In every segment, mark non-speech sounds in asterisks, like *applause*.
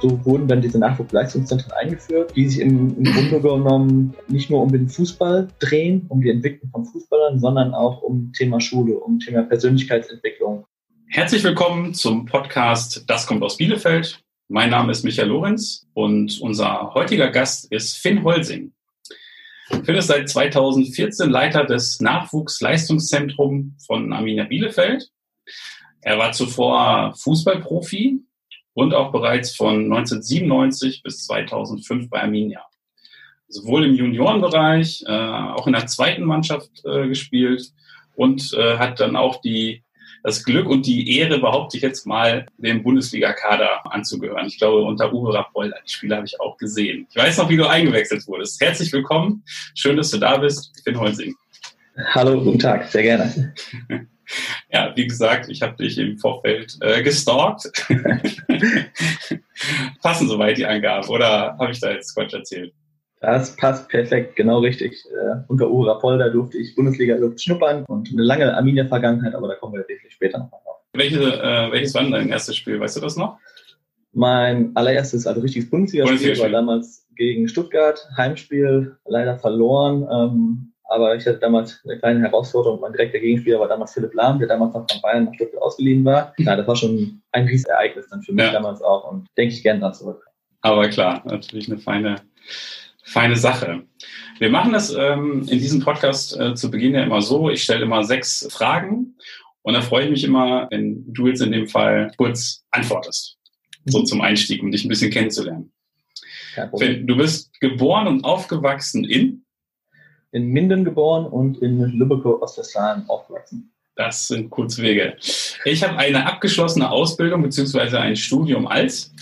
so wurden dann diese Nachwuchsleistungszentren eingeführt, die sich im, im Grunde genommen nicht nur um den Fußball drehen, um die Entwicklung von Fußballern, sondern auch um Thema Schule, um Thema Persönlichkeitsentwicklung. Herzlich willkommen zum Podcast Das kommt aus Bielefeld. Mein Name ist Michael Lorenz und unser heutiger Gast ist Finn Holsing. Finn ist seit 2014 Leiter des Nachwuchsleistungszentrums von Arminia Bielefeld. Er war zuvor Fußballprofi und auch bereits von 1997 bis 2005 bei Arminia. Sowohl im Juniorenbereich, äh, auch in der zweiten Mannschaft äh, gespielt und äh, hat dann auch die das Glück und die Ehre, behaupte ich jetzt mal, dem Bundesliga-Kader anzugehören. Ich glaube, unter Uwe Rapolda, die Spiele habe ich auch gesehen. Ich weiß noch, wie du eingewechselt wurdest. Herzlich willkommen. Schön, dass du da bist. Ich bin Holsing. Hallo, guten Tag. Sehr gerne. *laughs* *laughs* Ja, wie gesagt, ich habe dich im Vorfeld äh, gestalkt. *laughs* Passen soweit die Angaben oder habe ich da jetzt Quatsch erzählt? Das passt perfekt, genau richtig. Äh, unter Uwe Rapolda durfte ich Bundesliga schnuppern und eine lange Arminia-Vergangenheit, aber da kommen wir wirklich später noch drauf. Welche, äh, welches war denn dein erstes Spiel? Weißt du das noch? Mein allererstes, also richtiges Bundesligaspiel Bundesliga war damals gegen Stuttgart, Heimspiel, leider verloren. Ähm, aber ich hatte damals eine kleine Herausforderung. Mein direkter Gegenspieler war damals Philipp Lahm, der damals noch von Bayern nach Stuttgart ausgeliehen war. Ja, das war schon ein Riesenereignis dann für mich ja. damals auch und denke ich gerne daran zurück. Aber klar, natürlich eine feine feine Sache. Wir machen das ähm, in diesem Podcast äh, zu Beginn ja immer so. Ich stelle immer sechs Fragen und da freue ich mich immer, wenn du jetzt in dem Fall kurz antwortest. So mhm. zum Einstieg, um dich ein bisschen kennenzulernen. Du bist geboren und aufgewachsen in? In Minden geboren und in Lübeck, Ostwestfalen aufgewachsen. Das sind kurze Wege. Ich habe eine abgeschlossene Ausbildung bzw. ein Studium als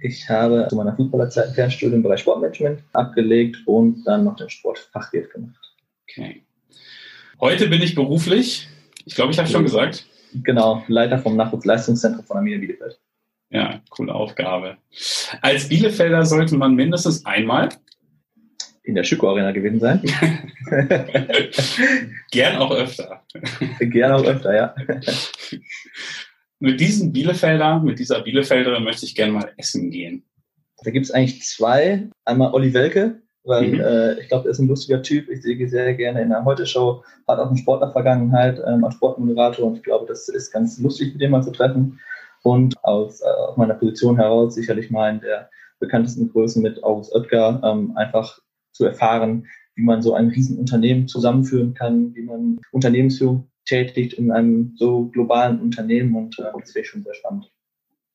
ich habe zu meiner Fußballerzeit ein Fernstudium im Bereich Sportmanagement abgelegt und dann noch den Sportfachwirt gemacht. Okay. Heute bin ich beruflich, ich glaube, ich habe schon gesagt. Genau, Leiter vom Nachwuchsleistungszentrum von Arminia Bielefeld. Ja, coole Aufgabe. Als Bielefelder sollte man mindestens einmal in der Schüko Arena gewesen sein. *laughs* Gern auch öfter. Gern auch öfter, ja. mit diesem Bielefelder, mit dieser Bielefelderin möchte ich gerne mal essen gehen. Da gibt es eigentlich zwei. Einmal Olli Welke, weil mhm. äh, ich glaube, er ist ein lustiger Typ. Ich sehe sehr gerne in der Heute-Show, hat auch eine Sportler-Vergangenheit ähm, als Sportmoderator und ich glaube, das ist ganz lustig, mit dem mal zu treffen. Und aus, äh, aus meiner Position heraus sicherlich mal in der bekanntesten Größe mit August Oetker ähm, einfach zu erfahren, wie man so ein Riesenunternehmen zusammenführen kann, wie man Unternehmensführung tätigt in einem so globalen Unternehmen und äh, das wäre schon sehr spannend.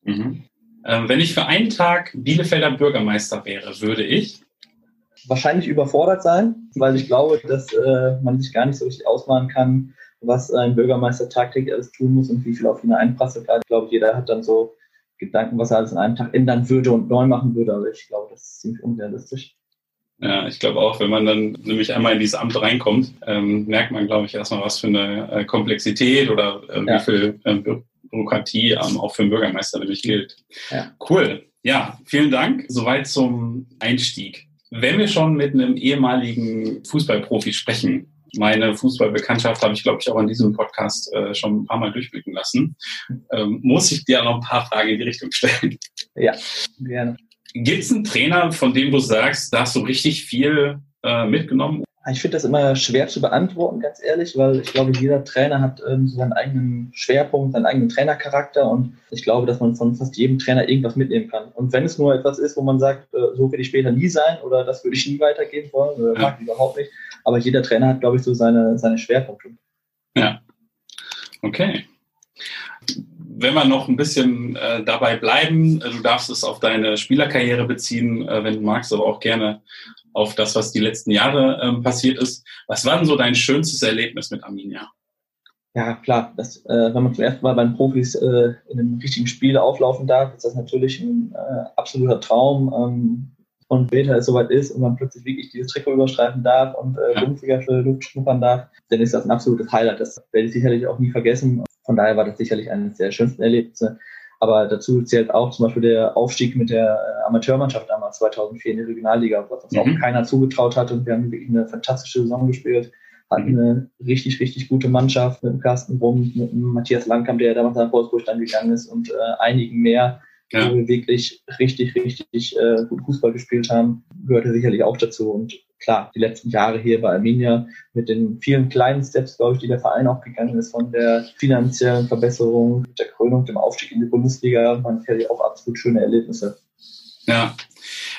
Mhm. Ähm, wenn ich für einen Tag Bielefelder Bürgermeister wäre, würde ich wahrscheinlich überfordert sein, weil ich glaube, dass äh, man sich gar nicht so richtig ausmalen kann, was ein Bürgermeister tagtäglich alles tun muss und wie viel auf ihn einprasselt. Ich glaube, jeder hat dann so Gedanken, was er alles in einem Tag ändern würde und neu machen würde, aber ich glaube, das ist ziemlich unrealistisch. Ja, ich glaube auch, wenn man dann nämlich einmal in dieses Amt reinkommt, ähm, merkt man, glaube ich, erstmal, was für eine äh, Komplexität oder äh, ja. wie viel äh, Bürokratie ähm, auch für einen Bürgermeister nämlich gilt. Ja. Cool. Ja, vielen Dank. Soweit zum Einstieg. Wenn wir schon mit einem ehemaligen Fußballprofi sprechen, meine Fußballbekanntschaft habe ich, glaube ich, auch in diesem Podcast äh, schon ein paar Mal durchblicken lassen, ähm, muss ich dir noch ein paar Fragen in die Richtung stellen. Ja, gerne. Gibt es einen Trainer, von dem du sagst, da hast du richtig viel äh, mitgenommen? Ich finde das immer schwer zu beantworten, ganz ehrlich, weil ich glaube, jeder Trainer hat ähm, seinen eigenen Schwerpunkt, seinen eigenen Trainercharakter und ich glaube, dass man von fast jedem Trainer irgendwas mitnehmen kann. Und wenn es nur etwas ist, wo man sagt, äh, so will ich später nie sein oder das würde ich nie weitergeben wollen oder ja. mag ich überhaupt nicht, aber jeder Trainer hat, glaube ich, so seine, seine Schwerpunkte. Ja. Okay wenn wir noch ein bisschen äh, dabei bleiben, äh, du darfst es auf deine Spielerkarriere beziehen, äh, wenn du magst, aber auch gerne auf das, was die letzten Jahre ähm, passiert ist. Was war denn so dein schönstes Erlebnis mit Arminia? Ja, klar, das, äh, wenn man zum ersten Mal bei den Profis äh, in einem richtigen Spiel auflaufen darf, ist das natürlich ein äh, absoluter Traum. Ähm, und später es soweit ist und man plötzlich wirklich dieses Trikot überstreifen darf und äh, Bundesliga für Luft schnuppern darf, dann ist das ein absolutes Highlight. Das werde ich sicherlich auch nie vergessen. Von daher war das sicherlich eines der schönsten Erlebnisse. Aber dazu zählt auch zum Beispiel der Aufstieg mit der äh, Amateurmannschaft damals 2004 in die Regionalliga, was uns mhm. auch keiner zugetraut hat. Und wir haben wirklich eine fantastische Saison gespielt. Hatten mhm. eine richtig, richtig gute Mannschaft mit dem Carsten Brumm, mit dem Matthias Langkamp, der damals nach Wolfsburg dann gegangen ist und äh, einigen mehr ja. wo wir wirklich richtig, richtig äh, gut Fußball gespielt haben, gehörte sicherlich auch dazu. Und klar, die letzten Jahre hier bei Arminia mit den vielen kleinen Steps, glaube ich, die der Verein auch gegangen ist, von der finanziellen Verbesserung, der Krönung, dem Aufstieg in die Bundesliga, waren sicherlich auch absolut schöne Erlebnisse. Ja.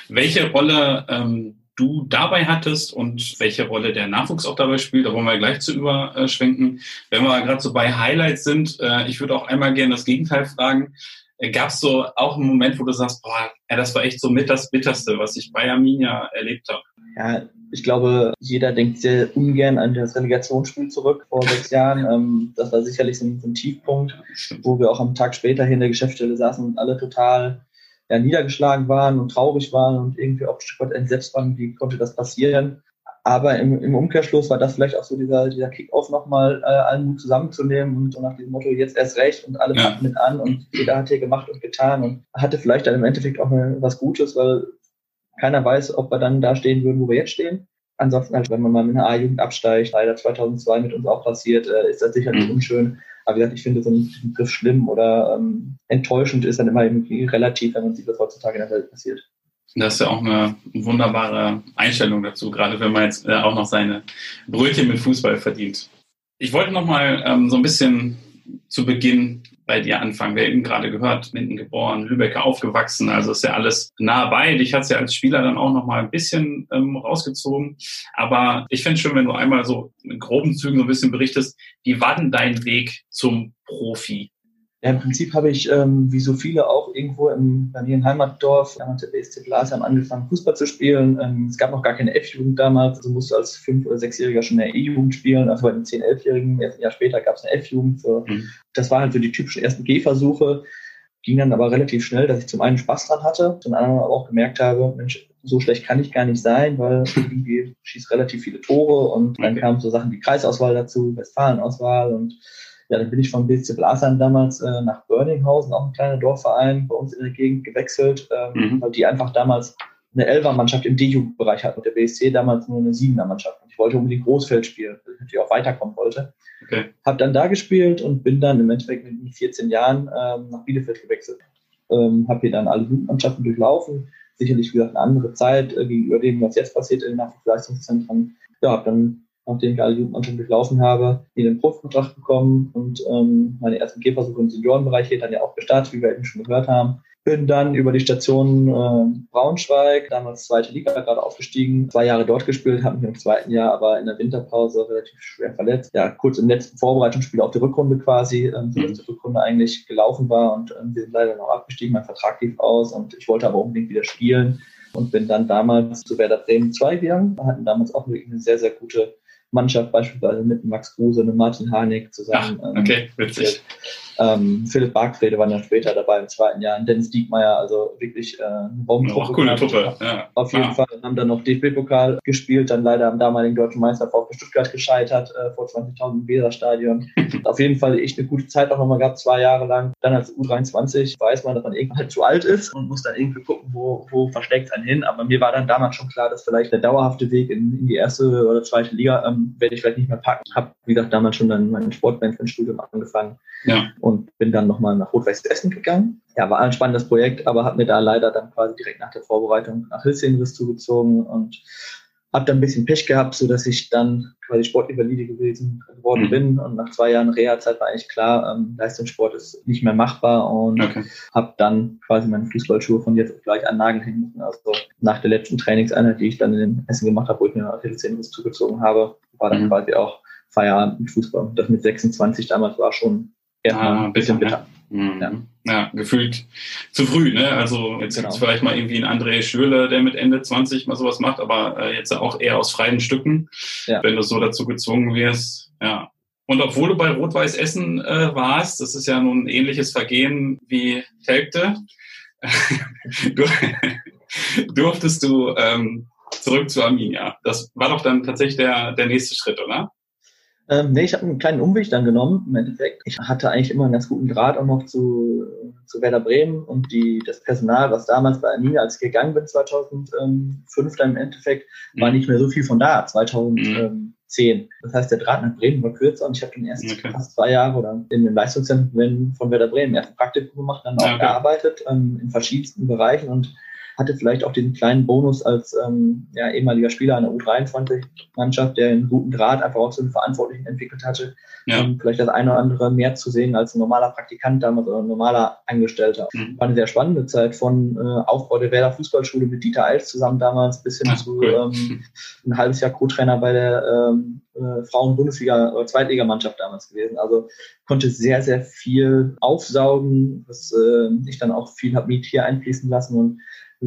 Welche Rolle ähm, du dabei hattest und welche Rolle der Nachwuchs auch dabei spielt. Da wollen wir gleich zu überschwenken. Wenn wir gerade so bei Highlights sind, äh, ich würde auch einmal gerne das Gegenteil fragen. Äh, Gab es so auch einen Moment, wo du sagst, boah, ja, das war echt so mit das Bitterste, was ich bei Arminia erlebt habe? Ja, ich glaube, jeder denkt sehr ungern an das Relegationsspiel zurück vor sechs Jahren. *laughs* Ähm, das war sicherlich so ein, so ein Tiefpunkt, wo wir auch am Tag später hier in der Geschäftsstelle saßen und alle total ja, niedergeschlagen waren und traurig waren und irgendwie auch ein Stück weit entsetzt waren, wie konnte das passieren. Aber im, im Umkehrschluss war das vielleicht auch so dieser, dieser Kick-Off nochmal äh, allen Mut zusammenzunehmen und so nach dem Motto, jetzt erst recht und alle packen ja. mit an und jeder hat hier gemacht und getan und hatte vielleicht dann im Endeffekt auch eine, was Gutes, weil keiner weiß, ob wir dann da stehen würden, wo wir jetzt stehen. Ansonsten halt, wenn man mal mit einer A-Jugend absteigt, leider 2002 mit uns auch passiert, äh, ist das sicherlich mhm. unschön. Aber wie gesagt, ich finde so ein Begriff schlimm oder ähm, enttäuschend ist dann immer irgendwie relativ, wenn man sieht, was heutzutage in der Welt passiert. Das ist ja auch eine wunderbare Einstellung dazu, gerade wenn man jetzt äh, auch noch seine Brötchen mit Fußball verdient. Ich wollte noch mal ähm, so ein bisschen zu Beginn bei dir anfangen. Wir haben eben gerade gehört, Minden geboren, Lübecker aufgewachsen, also ist ja alles nah bei. Dich hat es ja als Spieler dann auch noch mal ein bisschen ähm, rausgezogen. Aber ich finde es schön, wenn du einmal so in groben Zügen so ein bisschen berichtest, wie war denn dein Weg zum Profi? Ja, im Prinzip habe ich, ähm, wie so viele auch irgendwo im, bei mir im Heimatdorf, damals der BSC Glasheim, angefangen, Fußball zu spielen. Ähm, es gab noch gar keine F-Jugend damals, also musste als Fünf- oder Sechsjähriger schon in der E-Jugend spielen. Also bei den Zehn-, Elfjährigen, ein Jahr später gab es eine F-Jugend. So. Mhm. Das waren halt so die typischen ersten Gehversuche. Ging dann aber relativ schnell, dass ich zum einen Spaß dran hatte, zum anderen aber auch gemerkt habe, Mensch, so schlecht kann ich gar nicht sein, weil *laughs* irgendwie schießt relativ viele Tore und dann okay. kamen so Sachen wie Kreisauswahl dazu, Westfalenauswahl und ja, dann bin ich von BC Blasern damals äh, nach Börninghausen, auch ein kleiner Dorfverein bei uns in der Gegend gewechselt, ähm, mhm. weil die einfach damals eine Elfer-Mannschaft im D-Jugendbereich hatten und der BSC damals nur eine Siebener-Mannschaft. Ich wollte unbedingt Großfeld spielen, weil ich natürlich auch weiterkommen wollte. Okay. Hab dann da gespielt und bin dann im Endeffekt mit 14 Jahren ähm, nach Bielefeld gewechselt. Ähm, habe hier dann alle Jugendmannschaften durchlaufen. Sicherlich, wie gesagt, eine andere Zeit äh, gegenüber dem, was jetzt passiert in den Nachwuchsleistungszentren. Ja, habe dann nachdem ich alle Jugendmannschaften durchlaufen habe, in den Profikontrakt bekommen und ähm, meine ersten Gehversuche im Seniorenbereich hier dann ja auch gestartet, wie wir eben schon gehört haben. Bin dann über die Station äh, Braunschweig, damals zweite Liga, gerade aufgestiegen, zwei Jahre dort gespielt, habe mich im zweiten Jahr aber in der Winterpause relativ schwer verletzt. Ja, kurz im letzten Vorbereitungsspiel auf die Rückrunde quasi, ähm, so dass mhm. die Rückrunde eigentlich gelaufen war und ähm, wir sind leider noch abgestiegen, mein Vertrag lief aus und ich wollte aber unbedingt wieder spielen und bin dann damals zu Werder Bremen 2 gegangen. Wir hatten damals auch wirklich eine sehr, sehr gute Mannschaft, beispielsweise mit Max Kruse und Martin Harnik zusammen. Ach, okay, witzig. Ähm, Philipp Bargfrede war dann später dabei im zweiten Jahr. Und Dennis Diekmeyer, also wirklich äh, eine Bombentruppe. Auch coole Truppe, ja. Auf jeden ah. Fall haben dann noch DFB-Pokal gespielt, dann leider am damaligen deutschen Meister VfB Stuttgart gescheitert, äh, vor 20.000 im Weserstadion. *laughs* auf jeden Fall echt eine gute Zeit auch nochmal gehabt, zwei Jahre lang. Dann als U23 weiß man, dass man irgendwann halt zu alt ist und muss dann irgendwie gucken, wo, wo versteckt einen hin. Aber mir war dann damals schon klar, dass vielleicht der dauerhafte Weg in, in die erste oder zweite Liga ähm, werde ich vielleicht nicht mehr packen. Hab, wie gesagt, damals schon dann mein Sportmanagement-Studium angefangen. Ja und bin dann nochmal nach Rot-Weiß Essen gegangen. Ja, war ein spannendes Projekt, aber habe mir da leider dann quasi direkt nach der Vorbereitung nach Hilsingrist zugezogen und habe dann ein bisschen Pech gehabt, so dass ich dann quasi Sportinvalide gewesen geworden mhm. bin und nach zwei Jahren Reha-Zeit war eigentlich klar, ähm, Leistungssport ist nicht mehr machbar und okay. habe dann quasi meine Fußballschuhe von jetzt auf gleich an Nagel hängen müssen. Also nach der letzten Trainingseinheit, die ich dann in Essen gemacht habe, wo ich mir Achillessehnenriss zugezogen habe, war dann mhm. quasi auch Feierabend mit Fußball. Das mit 26 damals war schon ja, ah, ein bisschen bitter. Mhm. Ja. ja. gefühlt zu früh. Ne? Also jetzt genau. vielleicht mal irgendwie einen André Schürle, der mit Ende 20 mal sowas macht, aber äh, jetzt auch eher aus freien Stücken, ja. wenn du so dazu gezwungen wirst. Ja. Und obwohl du bei Rot-Weiß Essen äh, warst, das ist ja nun ein ähnliches Vergehen wie Telgte, *laughs* du, durftest du ähm, zurück zu Arminia. Das war doch dann tatsächlich der, der nächste Schritt, oder? Ähm, nee, ich habe einen kleinen Umweg dann genommen, im Endeffekt. Ich hatte eigentlich immer einen ganz guten Draht auch noch zu, zu Werder Bremen und die, das Personal, was damals bei Arminia, als ich gegangen bin, 2005 dann im Endeffekt, war mhm. nicht mehr so viel von da. 2010 2010. Das heißt, der Draht nach Bremen war kürzer und ich habe dann erst okay. fast zwei Jahre oder in dem Leistungszentrum von Werder Bremen erst ein Praktikum gemacht, dann auch okay. gearbeitet ähm, in verschiedensten Bereichen und hatte vielleicht auch den kleinen Bonus als ähm, ja, ehemaliger Spieler einer U23-Mannschaft, der einen guten Draht einfach auch zu den Verantwortlichen entwickelt hatte, ja. ähm, vielleicht das eine oder andere mehr zu sehen als ein normaler Praktikant damals oder ein normaler Angestellter. Mhm. War eine sehr spannende Zeit von äh, Aufbau der Werder Fußballschule mit Dieter Eils zusammen damals bis hin Ach, zu cool. ähm, ein halbes Jahr Co-Trainer bei der ähm, äh, Frauen-Bundesliga- oder Zweitligamannschaft damals gewesen. Also konnte sehr, sehr viel aufsaugen, was äh, ich dann auch viel habe mit hier einfließen lassen und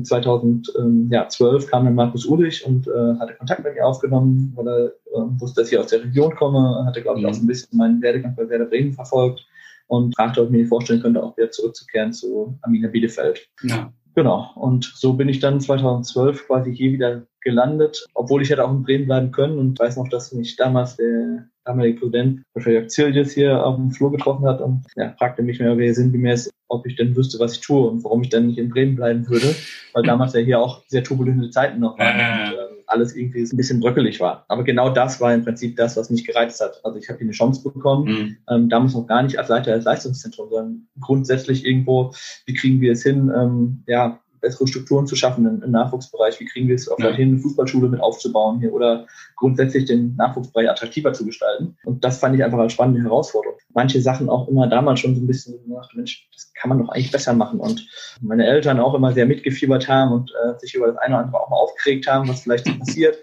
2012 kam dann Markus Ulich und äh, hatte Kontakt mit mir aufgenommen, weil er äh, wusste, dass ich aus der Region komme, hatte, glaube ich, auch so ein bisschen meinen Werdegang bei Werder Bremen verfolgt und fragte, ob ich mir vorstellen könnte, auch wieder zurückzukehren zu Amina Bielefeld. Ja. Genau. Und so bin ich dann 2012 quasi hier wieder gelandet, obwohl ich hätte auch in Bremen bleiben können und weiß noch, dass mich damals der damalige Präsident, Jörg Ziljes, hier auf dem Flur getroffen hat und ja, fragte mich mehr oder sinngemäß, ob ich denn wüsste, was ich tue und warum ich dann nicht in Bremen bleiben würde, weil damals ja hier auch sehr turbulente Zeiten noch waren und äh, alles irgendwie ein bisschen bröckelig war. Aber genau das war im Prinzip das, was mich gereizt hat. Also ich habe hier eine Chance bekommen, mhm. ähm, damals noch gar nicht als Leiter des Leistungszentrums, sondern grundsätzlich irgendwo, wie kriegen wir es hin, ähm, ja, bessere Strukturen zu schaffen im, im Nachwuchsbereich. Wie kriegen wir es auch ja. hin, eine Fußballschule mit aufzubauen hier oder grundsätzlich den Nachwuchsbereich attraktiver zu gestalten. Und das fand ich einfach als spannende Herausforderung. Manche Sachen auch immer damals schon so ein bisschen gemacht, Mensch, das kann man doch eigentlich besser machen. Und meine Eltern auch immer sehr mitgefiebert haben und äh, sich über das eine oder andere auch mal aufgeregt haben, was vielleicht so passiert.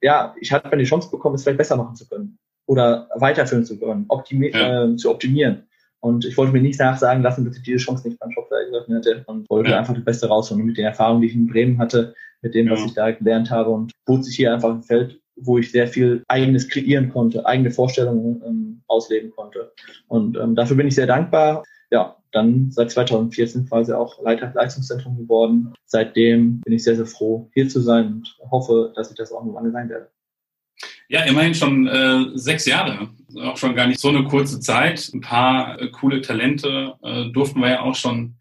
Ja, ich hatte die Chance bekommen, es vielleicht besser machen zu können oder weiterführen zu können, optimi ja. äh, zu optimieren. Und ich wollte mir nicht nachsagen lassen, dass ich diese Chance nicht beim Shop ergriffen hätte und wollte ja. einfach das Beste rausholen. Und mit den Erfahrungen, die ich in Bremen hatte, mit dem, was ich da gelernt habe und bot sich hier einfach ein Feld, wo ich sehr viel eigenes kreieren konnte, eigene Vorstellungen ähm, ausleben konnte. Und ähm, dafür bin ich sehr dankbar. Ja, dann seit 2014 quasi auch Leiter Leistungszentrum geworden. Seitdem bin ich sehr, sehr froh, hier zu sein und hoffe, dass ich das auch noch lange sein werde. Ja, immerhin schon äh, sechs Jahre. Auch schon gar nicht so eine kurze Zeit. Ein paar äh, coole Talente äh, durften wir ja auch schon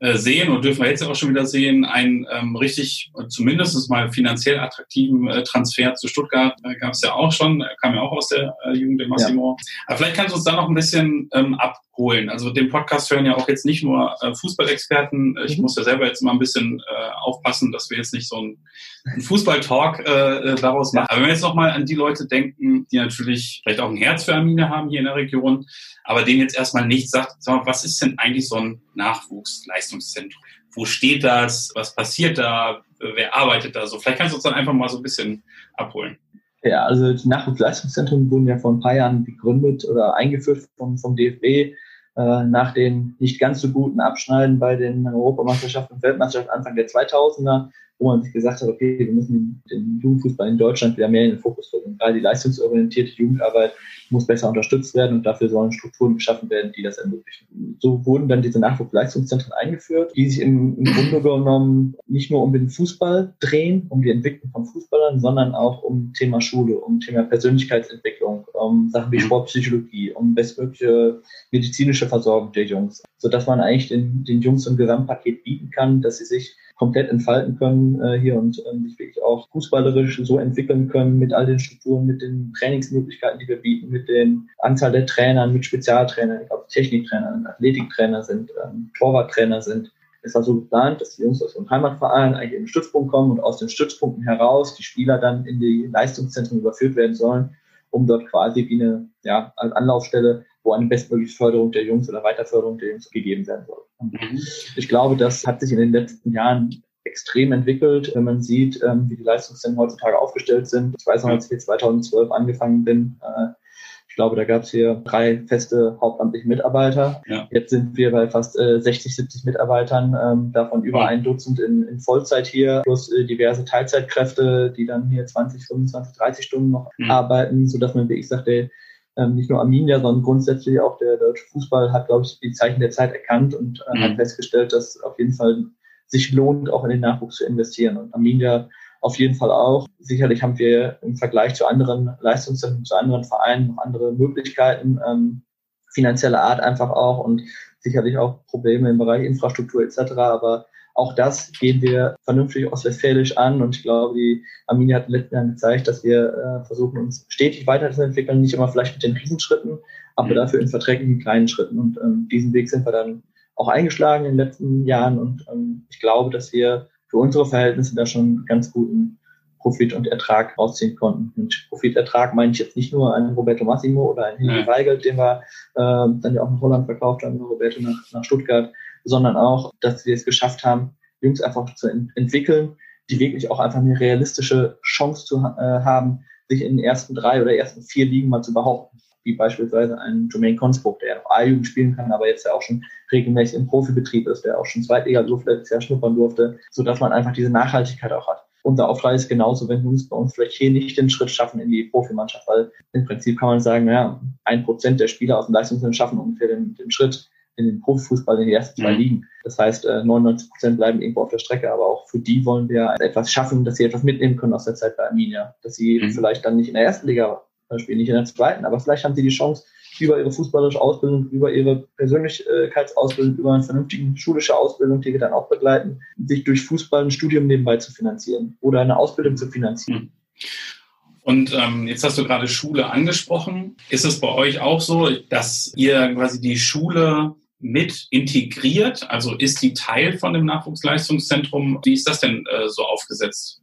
äh, sehen und dürfen wir jetzt auch schon wieder sehen. Ein ähm, richtig, zumindest mal finanziell attraktiven äh, Transfer zu Stuttgart äh, gab es ja auch schon. Er kam ja auch aus der äh, Jugend der Massimo. Ja. Aber vielleicht kannst du uns da noch ein bisschen ähm, abholen. Also den Podcast hören ja auch jetzt nicht nur äh, Fußballexperten. Ich mhm. muss ja selber jetzt mal ein bisschen äh, aufpassen, dass wir jetzt nicht so ein einen Fußball-Talk äh, äh, daraus machen. Aber wenn wir jetzt nochmal an die Leute denken, die natürlich vielleicht auch ein Herz für Arminia haben hier in der Region, aber denen jetzt erstmal nichts sagt, sag mal, was ist denn eigentlich so ein Nachwuchsleistungszentrum? Wo steht das? Was passiert da? Wer arbeitet da so? Vielleicht kannst du uns dann einfach mal so ein bisschen abholen. Ja, also die Nachwuchsleistungszentren wurden ja vor ein paar Jahren gegründet oder eingeführt vom, vom DFB äh, nach den nicht ganz so guten Abschneiden bei den Europameisterschaften und Weltmeisterschaften Anfang der 2000er wo man sich gesagt hat, okay, wir müssen den Jugendfußball in Deutschland wieder mehr in den Fokus rücken. Gerade die leistungsorientierte Jugendarbeit muss besser unterstützt werden und dafür sollen Strukturen geschaffen werden, die das ermöglichen. So wurden dann diese Nachwuchsleistungszentren eingeführt, die sich im, im Grunde genommen nicht nur um den Fußball drehen, um die Entwicklung von Fußballern, sondern auch um Thema Schule, um Thema Persönlichkeitsentwicklung, um Sachen wie Sportpsychologie, um bestmögliche medizinische Versorgung der Jungs, sodass man eigentlich den, den Jungs ein Gesamtpaket bieten kann, dass sie sich komplett entfalten können äh, hier und ähm, sich wirklich auch fußballerisch so entwickeln können mit all den Strukturen, mit den Trainingsmöglichkeiten, die wir bieten, mit den Anzahl der Trainern, mit Spezialtrainern, ob Techniktrainer, Athletiktrainer sind, ähm, Torwarttrainer sind. Es war so geplant, dass die Jungs aus dem Heimatverein eigentlich in den Stützpunkt kommen und aus den Stützpunkten heraus die Spieler dann in die Leistungszentren überführt werden sollen, um dort quasi wie eine ja, Anlaufstelle wo eine bestmögliche Förderung der Jungs oder Weiterförderung der Jungs gegeben werden soll. Mhm. Ich glaube, das hat sich in den letzten Jahren extrem entwickelt, wenn man sieht, ähm, wie die Leistungszentren heutzutage aufgestellt sind. Ich weiß noch, als ich 2012 angefangen bin, äh, ich glaube, da gab es hier drei feste hauptamtliche Mitarbeiter. Ja. Jetzt sind wir bei fast äh, 60, 70 Mitarbeitern, ähm, davon über ja. ein Dutzend in, in Vollzeit hier, plus äh, diverse Teilzeitkräfte, die dann hier 20, 25, 30 Stunden noch mhm. arbeiten, sodass man wirklich sagt, ey, ähm, nicht nur Arminia, sondern grundsätzlich auch der deutsche Fußball hat, glaube ich, die Zeichen der Zeit erkannt und äh, mhm. hat festgestellt, dass auf jeden Fall sich lohnt, auch in den Nachwuchs zu investieren. Und Arminia auf jeden Fall auch. Sicherlich haben wir im Vergleich zu anderen Leistungszentren, zu anderen Vereinen noch andere Möglichkeiten, ähm, finanzieller Art einfach auch und sicherlich auch Probleme im Bereich Infrastruktur etc. Aber auch das gehen wir vernünftig ostwestfälisch an und ich glaube, die Arminia hat in den letzten Jahren gezeigt, dass wir äh, versuchen, uns stetig weiterzuentwickeln, nicht immer vielleicht mit den Riesenschritten, aber mhm. dafür in verträglichen kleinen Schritten. Und ähm, diesen Weg sind wir dann auch eingeschlagen in den letzten Jahren und ähm, ich glaube, dass wir für unsere Verhältnisse da schon ganz guten Profit und Ertrag rausziehen konnten. Und Profitertrag meine ich jetzt nicht nur einen Roberto Massimo oder einen Henry Weigelt, den wir äh, dann ja auch nach Holland verkauft haben, Roberto nach, nach Stuttgart, sondern auch, dass wir es geschafft haben, Jungs einfach zu ent entwickeln, die wirklich auch einfach eine realistische Chance zu äh, haben, sich in den ersten drei oder ersten vier Ligen mal zu behaupten. Wie beispielsweise ein Jermaine Consbrook, der ja noch A-Jugend spielen kann, aber jetzt ja auch schon regelmäßig im Profibetrieb ist, der auch schon Zweitliga-Luft letztes Jahr schnuppern durfte, sodass man einfach diese Nachhaltigkeit auch hat. Unser Auftrag ist genauso, wenn Jungs bei uns vielleicht hier nicht den Schritt schaffen in die Profimannschaft, weil im Prinzip kann man sagen, naja, ein Prozent der Spieler aus dem Leistungssinne schaffen ungefähr den, den Schritt in den Profifußball in die ersten zwei mhm. Ligen. Das heißt, 99 äh, Prozent bleiben irgendwo auf der Strecke, aber auch für die wollen wir etwas schaffen, dass sie etwas mitnehmen können aus der Zeit bei Arminia. Dass sie mhm. vielleicht dann nicht in der ersten Liga spielen, nicht in der zweiten, aber vielleicht haben sie die Chance, über ihre fußballische Ausbildung, über ihre Persönlichkeitsausbildung, über eine vernünftige schulische Ausbildung, die wir dann auch begleiten, sich durch Fußball ein Studium nebenbei zu finanzieren oder eine Ausbildung zu finanzieren. Mhm. Und ähm, jetzt hast du gerade Schule angesprochen. Ist es bei euch auch so, dass ihr quasi die Schule mit integriert? Also ist die Teil von dem Nachwuchsleistungszentrum? Wie ist das denn äh, so aufgesetzt?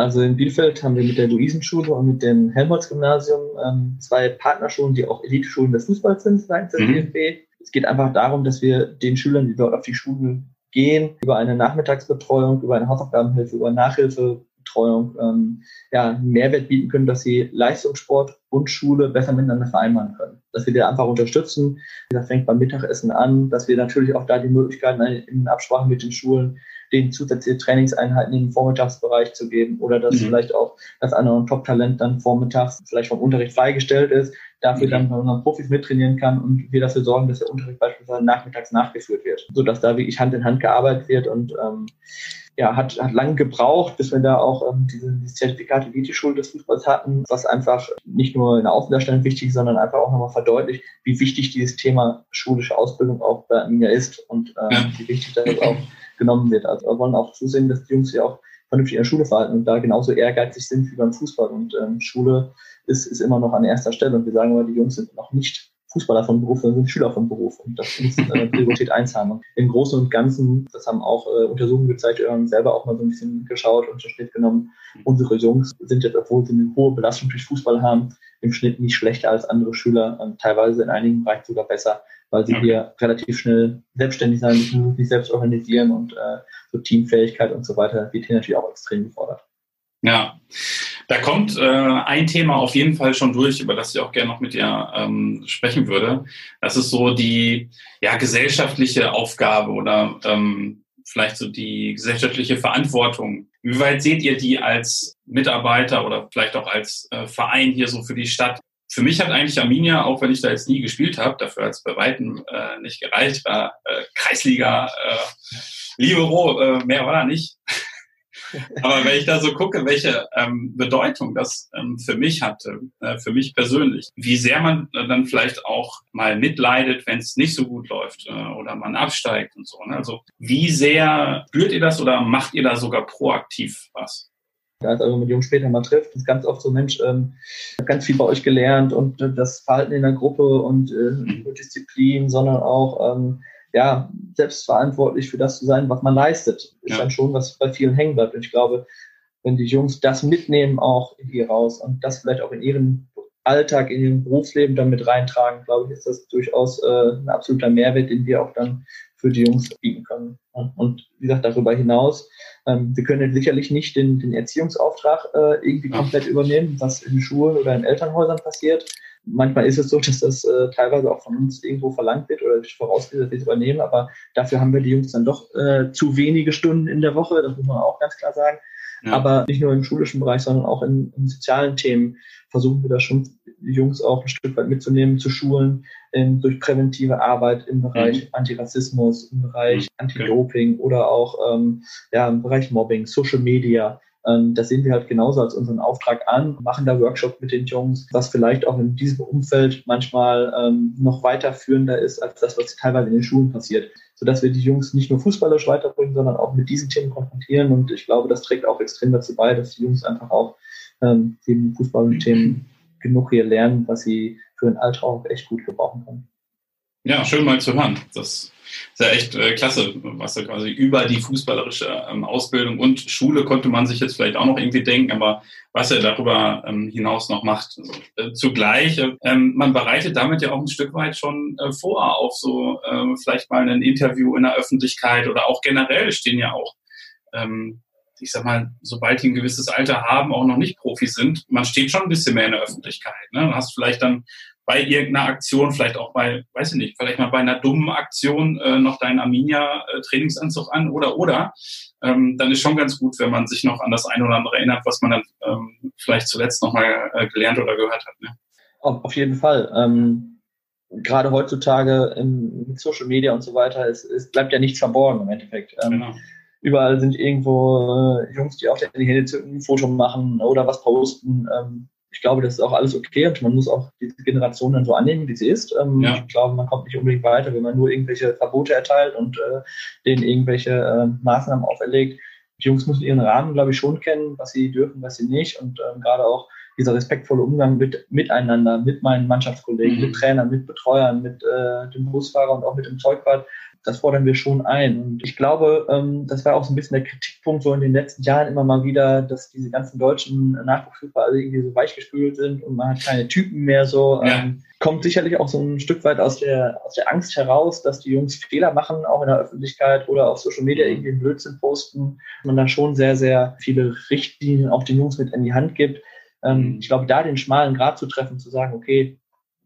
Also in Bielefeld haben wir mit der Luisenschule und mit dem Helmholtz-Gymnasium ähm, zwei Partnerschulen, die auch Eliteschulen des Fußballs sind seitens der mhm. DFB. Es geht einfach darum, dass wir den Schülern, die dort auf die Schule gehen, über eine Nachmittagsbetreuung, über eine Hausaufgabenhilfe, über Nachhilfe Betreuung ähm, ja, einen Mehrwert bieten können, dass sie Leistungssport und Schule besser miteinander vereinbaren können. Dass wir die einfach unterstützen. Das fängt beim Mittagessen an, dass wir natürlich auch da die Möglichkeiten in Absprache mit den Schulen den zusätzliche Trainingseinheiten im Vormittagsbereich zu geben oder dass mhm. vielleicht auch das andere Top-Talent dann vormittags vielleicht vom Unterricht freigestellt ist, dafür mhm. dann bei unseren Profis mittrainieren kann und wir dafür sorgen, dass der Unterricht beispielsweise nachmittags nachgeführt wird, sodass da wirklich Hand in Hand gearbeitet wird und ähm, ja, hat, hat lange gebraucht, bis wir da auch ähm, diese, diese Zertifikate Elite-Schule des Fußballs hatten, was einfach nicht nur in der Außendarstellung wichtig ist, sondern einfach auch nochmal verdeutlicht, wie wichtig dieses Thema schulische Ausbildung auch bei Arminia ist und ähm, ja. wie wichtig das auch genommen wird. Also wir wollen auch zusehen, dass die Jungs sich auch vernünftig in der Schule verhalten und da genauso ehrgeizig sind wie beim Fußball. Und ähm, Schule ist, ist immer noch an erster Stelle. Und wir sagen immer, die Jungs sind noch nicht Fußballer von Beruf, sondern sind Schüler von Beruf. Und das muss äh, Priorität eins haben. Und Im Großen und Ganzen, das haben auch äh, Untersuchungen gezeigt, wir haben selber auch mal so ein bisschen geschaut und den Schnitt genommen. Unsere Jungs sind jetzt, obwohl sie eine hohe Belastung durch Fußball haben, im Schnitt nicht schlechter als andere Schüler, äh, teilweise in einigen Bereichen sogar besser, weil sie okay. hier relativ schnell selbstständig sein müssen, sich selbst organisieren und äh, so Teamfähigkeit und so weiter wird hier natürlich auch extrem gefordert. Ja, da kommt äh, ein Thema auf jeden Fall schon durch, über das ich auch gerne noch mit dir ähm, sprechen würde. Das ist so die ja, gesellschaftliche Aufgabe oder ähm, vielleicht so die gesellschaftliche Verantwortung. Wie weit seht ihr die als Mitarbeiter oder vielleicht auch als äh, Verein hier so für die Stadt? Für mich hat eigentlich Arminia, auch wenn ich da jetzt nie gespielt habe, dafür hat es bei Weitem äh, nicht gereicht, war äh, Kreisliga, äh, Libero, äh, mehr war da nicht. *laughs* Aber wenn ich da so gucke, welche ähm, Bedeutung das ähm, für mich hatte, äh, für mich persönlich, wie sehr man äh, dann vielleicht auch mal mitleidet, wenn es nicht so gut läuft äh, oder man absteigt und so. Ne? Also wie sehr spürt ihr das oder macht ihr da sogar proaktiv was? Als also mit Jungen später mal trifft, ist ganz oft so, Mensch, ähm, ganz viel bei euch gelernt und äh, das Verhalten in der Gruppe und äh. Disziplin, sondern auch ähm, ja, selbstverantwortlich für das zu sein, was man leistet, ist ja. dann schon, was bei vielen hängen bleibt. Und ich glaube, wenn die Jungs das mitnehmen auch hier raus und das vielleicht auch in ihren Alltag, in ihrem Berufsleben dann mit reintragen, glaube ich, ist das durchaus äh, ein absoluter Mehrwert, den wir auch dann für die Jungs bieten können. Und wie gesagt, darüber hinaus, ähm, wir können sicherlich nicht den, den Erziehungsauftrag äh, irgendwie komplett übernehmen, was in Schulen oder in Elternhäusern passiert. Manchmal ist es so, dass das äh, teilweise auch von uns irgendwo verlangt wird oder vorausgesetzt dass wir es übernehmen, aber dafür haben wir die Jungs dann doch äh, zu wenige Stunden in der Woche, das muss man auch ganz klar sagen. Ja. Aber nicht nur im schulischen Bereich, sondern auch in, in sozialen Themen versuchen wir da schon die Jungs auch ein Stück weit mitzunehmen, zu schulen, in, durch präventive Arbeit im Bereich mhm. Antirassismus, im Bereich mhm. Anti-Doping oder auch ähm, ja, im Bereich Mobbing, Social Media Ähm, das sehen wir halt genauso als unseren Auftrag an, machen da Workshops mit den Jungs, was vielleicht auch in diesem Umfeld manchmal ähm, noch weiterführender ist als das, was teilweise in den Schulen passiert, sodass wir die Jungs nicht nur fußballerisch weiterbringen, sondern auch mit diesen Themen konfrontieren. Und ich glaube, das trägt auch extrem dazu bei, dass die Jungs einfach auch ähm, die Fußballthemen genug hier lernen, was sie für den Alltag auch echt gut gebrauchen können. Ja, schön mal zu hören. Das ist ja echt äh, klasse, was da quasi über die fußballerische ähm, Ausbildung und Schule konnte man sich jetzt vielleicht auch noch irgendwie denken, aber was er darüber ähm, hinaus noch macht. Also, äh, zugleich, äh, man bereitet damit ja auch ein Stück weit schon äh, vor auf so äh, vielleicht mal ein Interview in der Öffentlichkeit oder auch generell stehen ja auch ähm, ich sag mal, sobald die ein gewisses Alter haben, auch noch nicht Profis sind, man steht schon ein bisschen mehr in der Öffentlichkeit. Ne? Du hast vielleicht dann bei irgendeiner Aktion, vielleicht auch bei, weiß ich nicht, vielleicht mal bei einer dummen Aktion äh, noch deinen Arminia-Trainingsanzug an oder oder. Ähm, dann ist schon ganz gut, wenn man sich noch an das eine oder andere erinnert, was man dann ähm, vielleicht zuletzt noch mal äh, gelernt oder gehört hat. Ne? Auf jeden Fall. Ähm, gerade heutzutage mit Social Media und so weiter, es, es bleibt ja nichts verborgen im Endeffekt. Ähm, genau. Überall sind irgendwo äh, Jungs, die auf die Hände zücken, ein Foto machen oder was posten. Ähm, ich glaube, das ist auch alles okay und man muss auch diese Generation dann so annehmen, wie sie ist. Ähm, ja. Ich glaube, man kommt nicht unbedingt weiter, wenn man nur irgendwelche Verbote erteilt und äh, denen irgendwelche äh, Maßnahmen auferlegt. Die Jungs müssen ihren Rahmen, glaube ich, schon kennen, was sie dürfen, was sie nicht. Und ähm, gerade auch dieser respektvolle Umgang mit, miteinander, mit meinen Mannschaftskollegen, mhm. mit Trainern, mit Betreuern, mit äh, dem Busfahrer und auch mit dem Zeugwart das fordern wir schon ein. Und ich glaube, ähm, das war auch so ein bisschen der Kritikpunkt so in den letzten Jahren immer mal wieder, dass diese ganzen deutschen Nachwuchsfußballer alle irgendwie so weichgespült sind und man hat keine Typen mehr so. Ja. Ähm, kommt sicherlich auch so ein Stück weit aus der, aus der Angst heraus, dass die Jungs Fehler machen, auch in der Öffentlichkeit oder auf Social Media irgendwie einen Blödsinn posten. Man da schon sehr, sehr viele Richtlinien auch den Jungs mit in die Hand gibt. Ähm, mhm. ich glaube, da den schmalen Grad zu treffen, zu sagen, okay,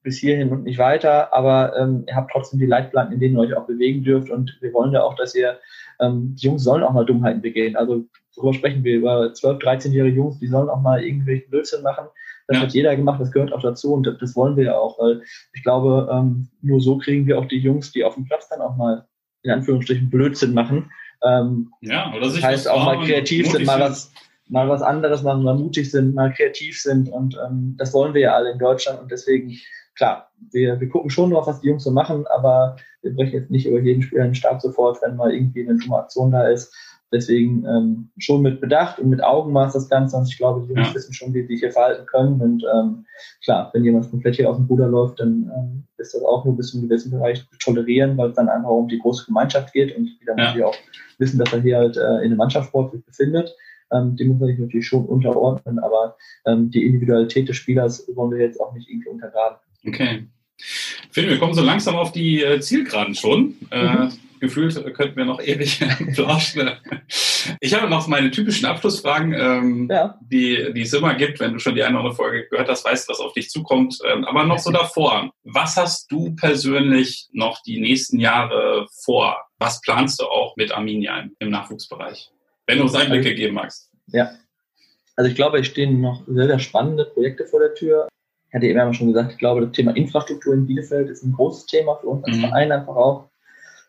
bis hierhin und nicht weiter, aber ähm, ihr habt trotzdem die Leitplanken, in denen ihr euch auch bewegen dürft und wir wollen ja auch, dass ihr, ähm, die Jungs sollen auch mal Dummheiten begehen. Also darüber sprechen wir über 12, 13-jährige Jungs, die sollen auch mal irgendwelche Blödsinn machen. Das ja. hat jeder gemacht, das gehört auch dazu und das, das wollen wir ja auch, weil ich glaube, ähm, nur so kriegen wir auch die Jungs, die auf dem Platz dann auch mal in Anführungsstrichen Blödsinn machen. Ähm, ja, oder sich das heißt auch mal kreativ sind, mal was, mal was anderes machen, mal mutig sind, mal kreativ sind und ähm, das wollen wir ja alle in Deutschland und deswegen klar, wir, wir gucken schon noch, was die Jungs so machen, aber wir brechen jetzt nicht über jeden Spieler den Stab sofort, wenn mal irgendwie eine dumme Aktion da ist. Deswegen ähm, schon mit Bedacht und mit Augenmaß das Ganze. Und ich glaube, die Jungs ja. wissen schon, wie sie sich hier verhalten können. Und ähm, klar, wenn jemand komplett hier aus dem Ruder läuft, dann ähm, ist das auch nur bis zu einem gewissen Bereich zu tolerieren, weil es dann einfach um die große Gemeinschaft geht und wieder ja. muss wir auch wissen, dass er hier halt äh, in einem Mannschaftssport sich befindet. Ähm, dem muss man sich natürlich schon unterordnen, aber ähm, die Individualität des Spielers wollen wir jetzt auch nicht irgendwie untergraben. Okay. Finn, wir kommen so langsam auf die äh, Zielgeraden schon. Äh, mhm. gefühlt könnten wir noch ewig *laughs* plauschen. Ich habe noch meine typischen Abschlussfragen, ähm, ja. die, die es immer gibt, wenn du schon die eine oder andere Folge gehört hast, weißt, was auf dich zukommt. Ähm, aber noch so davor. Was hast du persönlich noch die nächsten Jahre vor? Was planst du auch mit Arminia im, im Nachwuchsbereich? Wenn du uns Einblicke also, geben magst. Ja. Also ich glaube, es stehen noch sehr, sehr spannende Projekte vor der Tür hatte eben schon gesagt, ich glaube, das Thema Infrastruktur in Bielefeld ist ein großes Thema für uns als mhm. Verein einfach auch,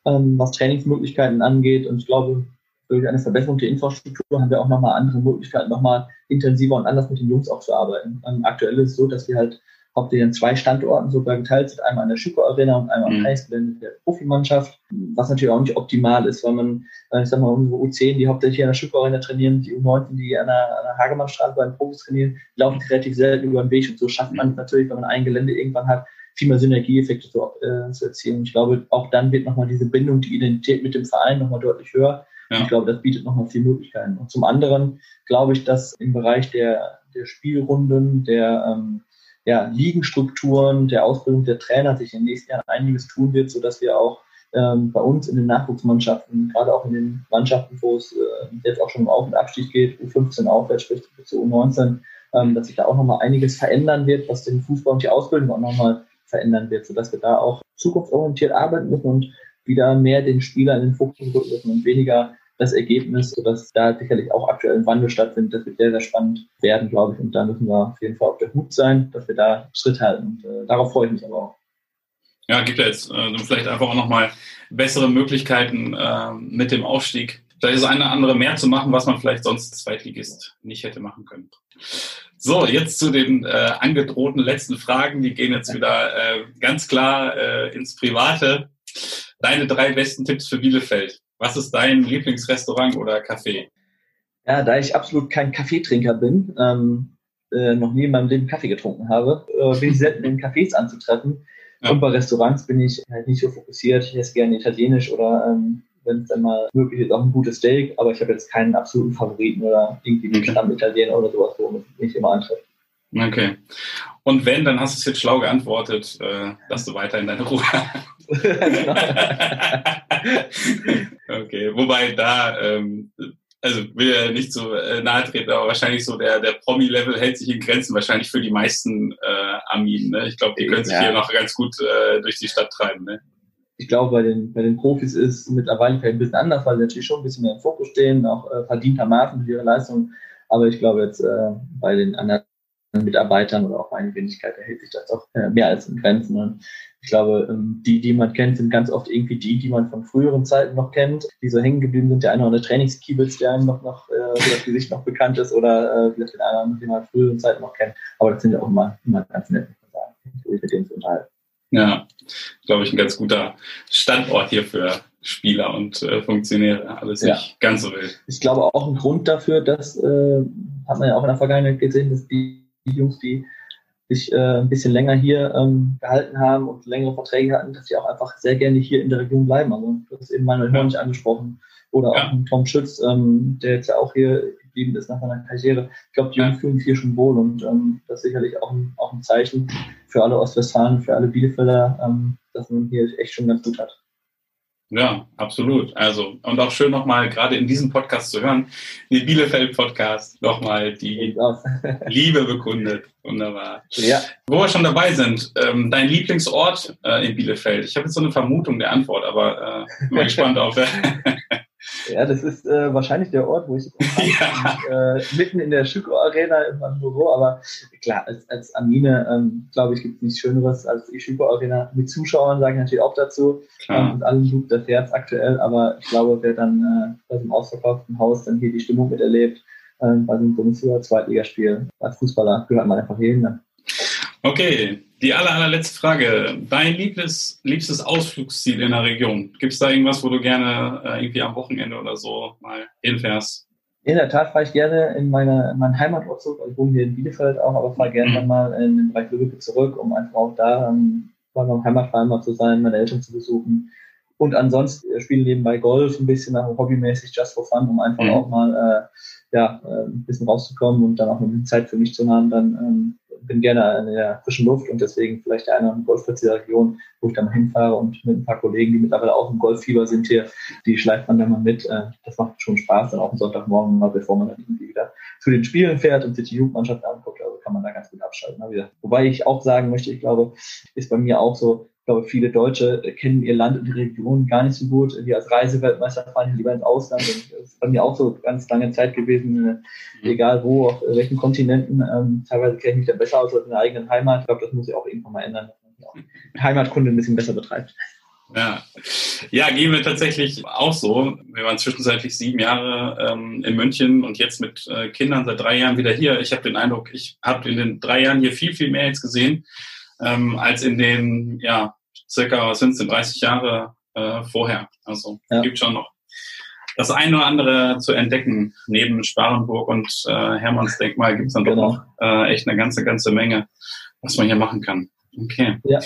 ähm, was Trainingsmöglichkeiten angeht. Und ich glaube, durch eine Verbesserung der Infrastruktur haben wir auch nochmal andere Möglichkeiten, nochmal intensiver und anders mit den Jungs auch zu arbeiten. Ähm, aktuell ist es so, dass wir halt hauptsächlich an zwei Standorten sogar geteilt sind, einmal an der Schüko Arena und einmal am mhm. Eisgelände der Profimannschaft, was natürlich auch nicht optimal ist, weil man, äh, ich sag mal, unsere U10, die hauptsächlich an der Schüko Arena trainieren, die U19, die an der, an der Hagemannstraße bei den Profis trainieren, die laufen relativ selten über den Weg und so schafft man es natürlich, wenn man ein Gelände irgendwann hat, viel mehr Synergieeffekte zu, äh, zu erzielen. Ich glaube, auch dann wird nochmal diese Bindung, die Identität mit dem Verein nochmal deutlich höher. Ja. Ich glaube, das bietet nochmal viele Möglichkeiten. Und zum anderen glaube ich, dass im Bereich der, der Spielrunden, der ähm, ja, Ligenstrukturen, der Ausbildung der Trainer sich in den nächsten Jahren einiges tun wird, sodass wir auch ähm, bei uns in den Nachwuchsmannschaften, gerade auch in den Mannschaften, wo es äh, jetzt auch schon um Auf- und Abstieg geht, U15 aufwärts, sprich zu U19, ähm, dass sich da auch nochmal einiges verändern wird, was den Fußball und die Ausbildung auch nochmal verändern wird, sodass wir da auch zukunftsorientiert arbeiten müssen und wieder mehr den Spieler in den Fokus rücken und weniger das Ergebnis, sodass da sicherlich auch aktuell ein Wandel stattfindet. Das wird sehr, sehr spannend werden, glaube ich. Und da müssen wir auf jeden Fall auf der Hut sein, dass wir da Schritt halten. Und äh, darauf freue ich mich aber auch. Ja, gibt ja jetzt äh, vielleicht einfach auch nochmal bessere Möglichkeiten äh, mit dem Aufstieg. Vielleicht das eine andere mehr zu machen, was man vielleicht sonst Zweitligist nicht hätte machen können. So, jetzt zu den äh, angedrohten letzten Fragen. Die gehen jetzt wieder äh, ganz klar äh, ins Private. Deine drei besten Tipps für Bielefeld. Was ist dein Lieblingsrestaurant oder Café? Ja, da ich absolut kein Kaffeetrinker bin, ähm, äh, noch nie in meinem Leben Kaffee getrunken habe, äh, bin ich selten in Cafés anzutreffen. Ja. Und bei Restaurants bin ich halt nicht so fokussiert. Ich esse gerne italienisch oder ähm, wenn es dann mal möglich ist, auch ein gutes Steak, aber ich habe jetzt keinen absoluten Favoriten oder irgendwie den Stammitaliener oder sowas, wo mich immer antrifft. Okay. Und wenn, dann hast du es jetzt schlau geantwortet, äh, dass du weiter in deine Ruhe *laughs* Okay, wobei da, ähm, also will ja nicht so äh, nahe treten, aber wahrscheinlich so der, der Promi-Level hält sich in Grenzen, wahrscheinlich für die meisten äh, Arminen. Ne? Ich glaube, die können sich ja. hier noch ganz gut äh, durch die Stadt treiben. Ne? ich glaube, bei den, bei den Profis ist mittlerweile vielleicht ein bisschen anders, weil sie natürlich schon ein bisschen mehr im Fokus stehen, auch äh, verdientermaßen für ihre Leistung. Aber ich glaube jetzt äh, bei den anderen Mitarbeitern oder auch bei Wenigkeit hält sich das auch äh, mehr als in Grenzen. Und ich glaube, ähm, die, die man kennt, sind ganz oft irgendwie die, die man von früheren Zeiten noch kennt, die so hängen geblieben sind. Der eine oder andere Trainingskiebels, der einem noch, noch äh, das Gesicht noch bekannt ist oder äh, vielleicht den anderen, den man von früheren Zeiten noch kennt. Aber das sind ja auch immer, immer ganz nett, mit denen zu unterhalten. Ja, glaube ich, ein ganz guter Standort hier für Spieler und äh, Funktionäre. Alles ja. nicht ganz so wild. Ich glaube auch ein Grund dafür, dass, äh, hat man ja auch in der Vergangenheit gesehen, dass die, die Jungs, die sich äh, ein bisschen länger hier ähm, gehalten haben und längere Verträge hatten, dass sie auch einfach sehr gerne hier in der Region bleiben. Also du hast eben Manuel Hörnich angesprochen oder auch ja. Tom Schütz, ähm, der jetzt ja auch hier geblieben ist nach seiner Karriere. Ich glaube, die Jungs fühlen sich hier schon wohl und ähm, das ist sicherlich auch ein, auch ein Zeichen für alle Ostwestfalen, für alle Bielefelder, ähm, dass man hier echt schon ganz gut hat. Ja, absolut. Also, und auch schön nochmal gerade in diesem Podcast zu hören, den Bielefeld-Podcast, nochmal die *laughs* Liebe bekundet. Wunderbar. Ja. Wo wir schon dabei sind, ähm, dein Lieblingsort äh, in Bielefeld. Ich habe jetzt so eine Vermutung der Antwort, aber äh, bin mal *laughs* gespannt auf. Ja, das ist äh, wahrscheinlich der Ort, wo ich *laughs* ja. äh, mitten in der Schüko Arena in meinem Büro, aber klar, als, als Amine, ähm, glaube ich, gibt es nichts Schöneres als die Schüko Arena mit Zuschauern, sage ich natürlich auch dazu. Ähm, und allen tut das Herz aktuell, aber ich glaube, wer dann äh, bei so einem ausverkauften Haus dann hier die Stimmung miterlebt, äh, bei so einem Bundesliga-Zweitligaspiel als Fußballer gehört man einfach hin. Ne? Okay, die aller, allerletzte Frage. Dein liebstes, liebstes Ausflugsziel in der Region? Gibt es da irgendwas, wo du gerne äh, irgendwie am Wochenende oder so mal hinfährst? In der Tat fahre ich gerne in, meine, in meinen Heimatort zurück. Ich wohne hier in Bielefeld auch, aber fahre gerne mhm. mal in den Bereich Lübeck zurück, um einfach auch da ähm, bei meinem Heimatverein mal zu sein, meine Eltern zu besuchen. Und ansonsten spiele nebenbei Golf ein bisschen, also hobbymäßig, just for fun, um einfach mhm. auch mal äh, ja, äh, ein bisschen rauszukommen und dann auch eine Zeit für mich zu haben, dann ähm, bin gerne in der frischen Luft und deswegen vielleicht einer Golfplatz dieser Region, wo ich dann hinfahre und mit ein paar Kollegen, die mittlerweile auch im Golffieber sind hier, die schleift man dann mal mit. Äh, das macht schon Spaß, dann auch am Sonntagmorgen mal, bevor man dann irgendwie wieder zu den Spielen fährt und sich die Jugendmannschaft anguckt. Also kann man da ganz gut abschalten. Wobei ich auch sagen möchte, ich glaube, ist bei mir auch so, ich glaube, viele Deutsche kennen ihr Land und die Region gar nicht so gut. Wir als Reiseweltmeister fahren lieber ins Ausland. Das ist bei mir auch so ganz lange Zeit gewesen, äh, egal wo, auf welchen Kontinenten. Ähm, teilweise kenne ich mich da besser aus als in der eigenen Heimat. Ich glaube, das muss ich auch irgendwann mal ändern, dass man die Heimatkunde ein bisschen besser betreibt. Ja. ja, gehen wir tatsächlich auch so. Wir waren zwischenzeitlich sieben Jahre ähm, in München und jetzt mit äh, Kindern seit drei Jahren wieder hier. Ich habe den Eindruck, ich habe in den drei Jahren hier viel, viel mehr jetzt gesehen ähm, als in den, ja, circa, was sind es 30 Jahre äh, vorher. Also ja. gibt schon noch das eine oder andere zu entdecken. Neben Sparenburg und äh, Hermannsdenkmal gibt es dann genau. doch noch äh, echt eine ganze, ganze Menge, was man hier machen kann. Okay. Ja.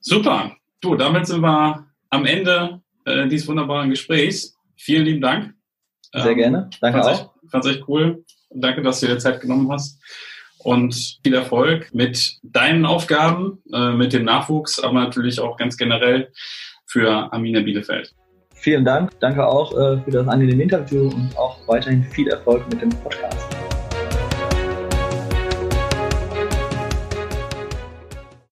Super. Du, damit sind wir am Ende äh, dieses wunderbaren Gesprächs. Vielen lieben Dank. Sehr ähm, gerne. Danke fand's auch. Echt, fand's echt cool. Danke, dass du dir Zeit genommen hast und viel Erfolg mit deinen Aufgaben, äh, mit dem Nachwuchs, aber natürlich auch ganz generell für Amina Bielefeld. Vielen Dank. Danke auch äh, für das angenehme Interview und auch weiterhin viel Erfolg mit dem Podcast.